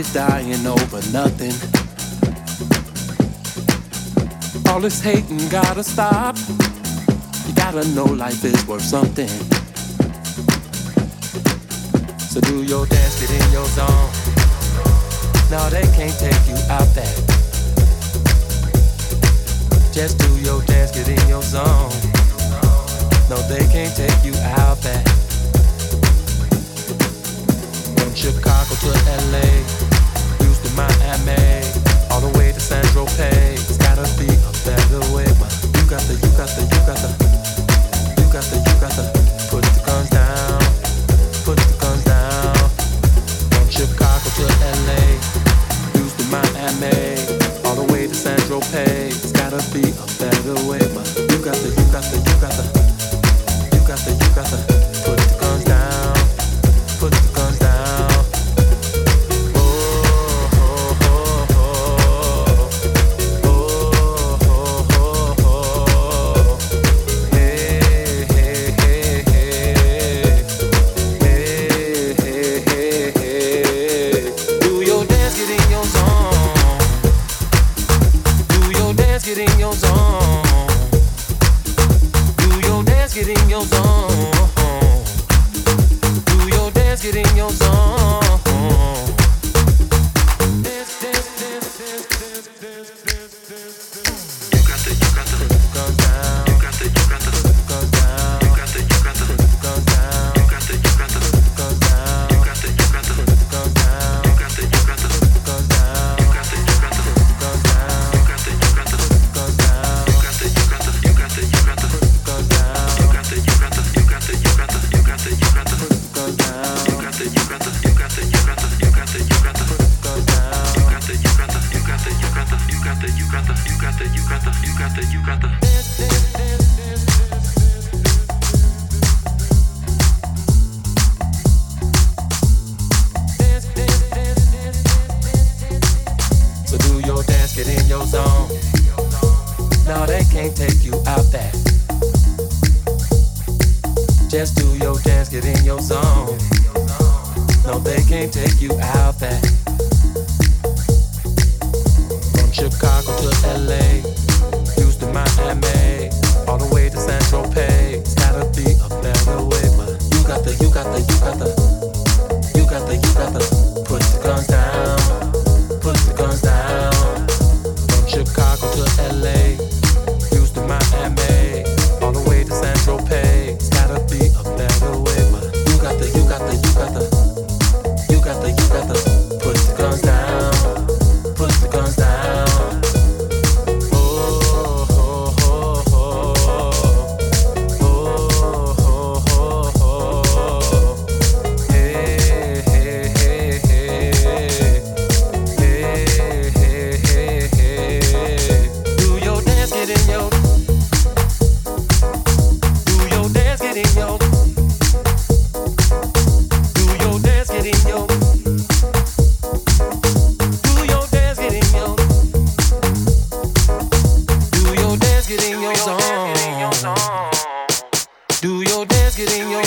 is dying over nothing. All this hating gotta stop. You gotta know life is worth something. So do your dance, get in your zone. No, they can't take you out that. Just do your dance, get in your zone. No, they can't take you out that. From Chicago to LA. All the way to San Tropez. It's gotta be a better way. You got the, you got the, you got the, you got the, you got the. Put the guns down, put the guns down. From Chicago to LA, Miami, all the way to San There's gotta be a better way. You got the, you got the, you got the, you got the, you got the.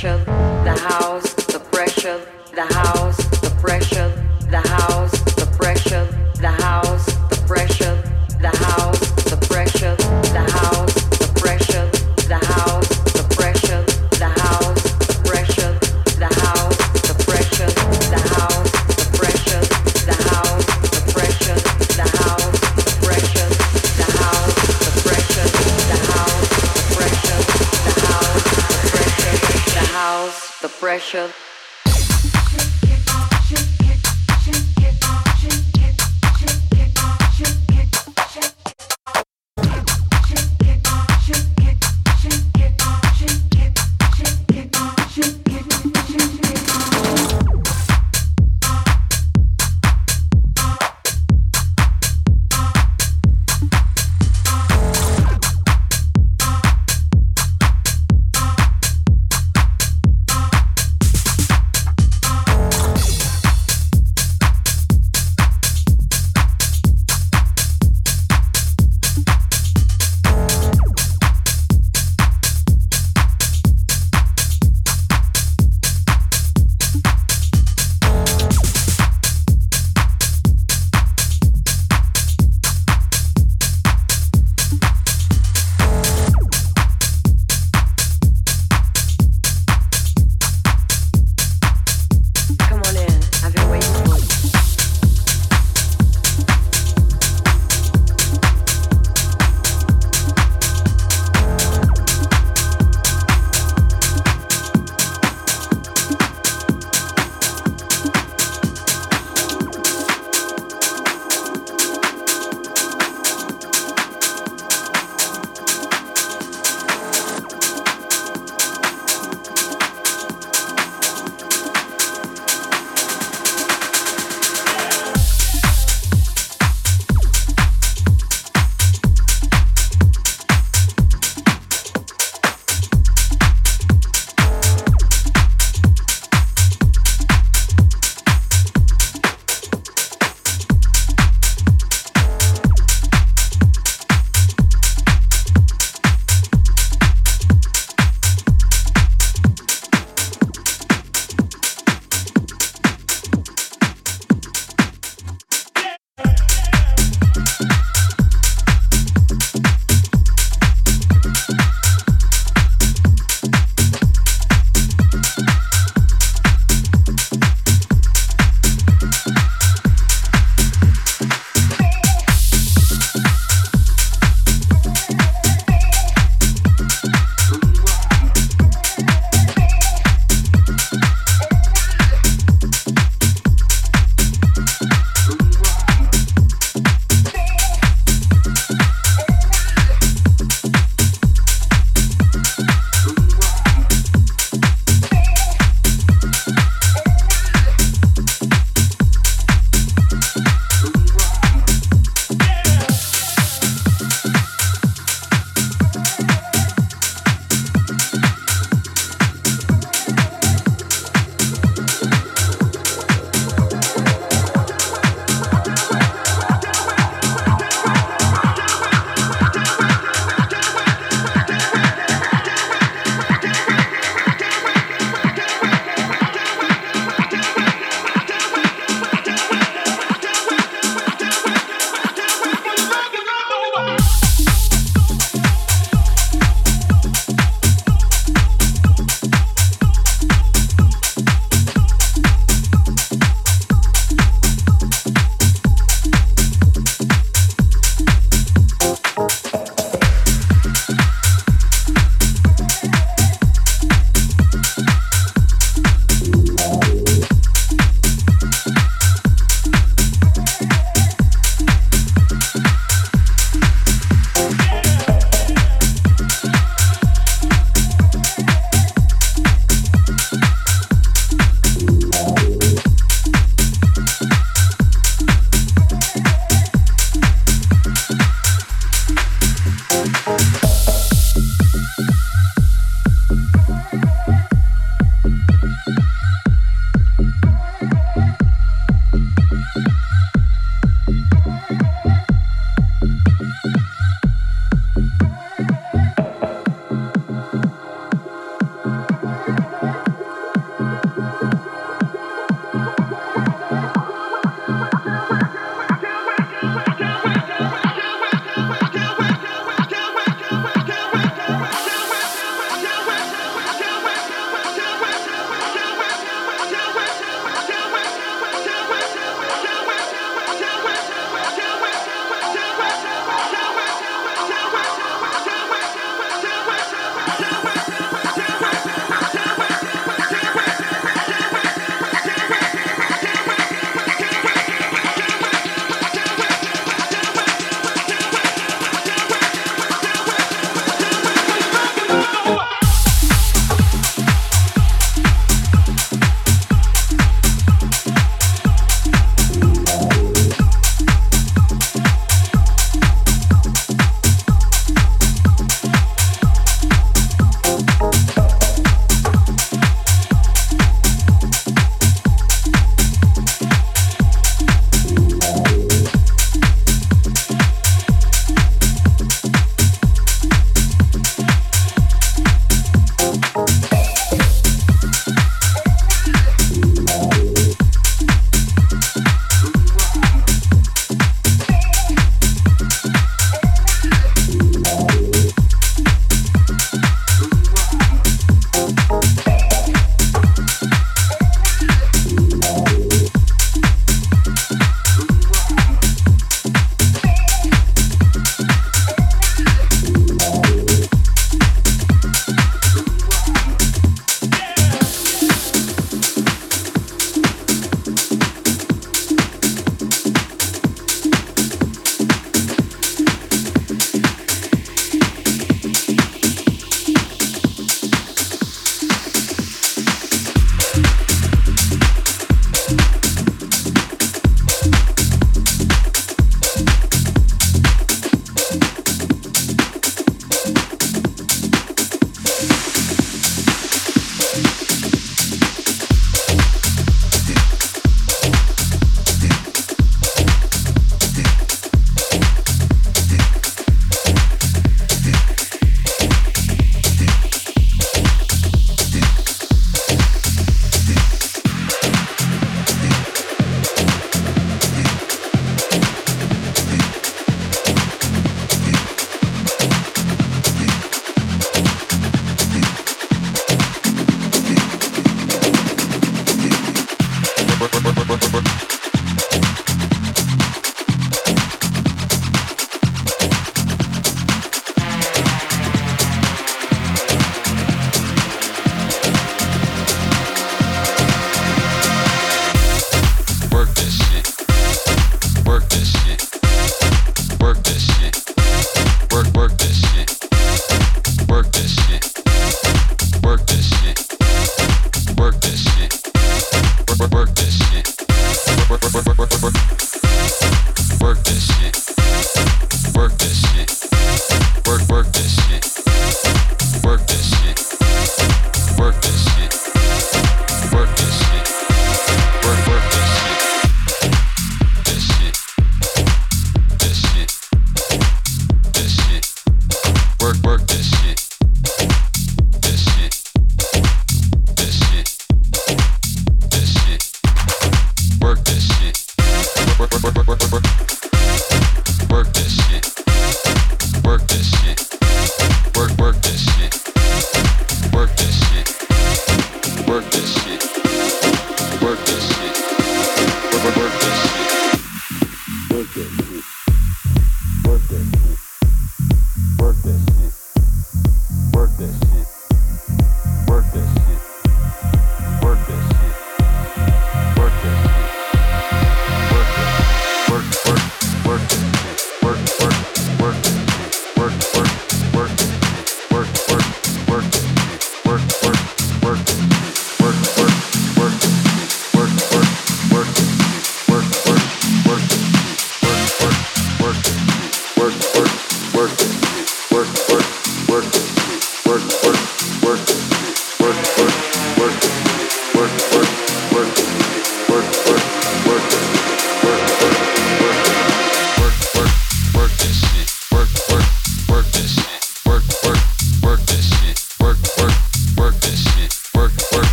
Marshall.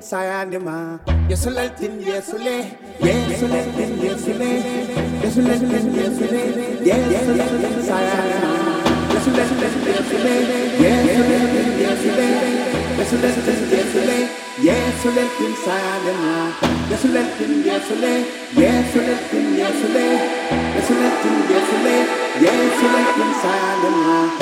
Yesoleltin sayandema yesoleltin yesule yesoleltin yesule yesoleltin yesule yesoleltin sayandema yesoleltin yesule yesoleltin yesule yesoleltin yesule yesoleltin sayandema yesoleltin yesule yesoleltin yesule yesoleltin yesule yesoleltin sayandema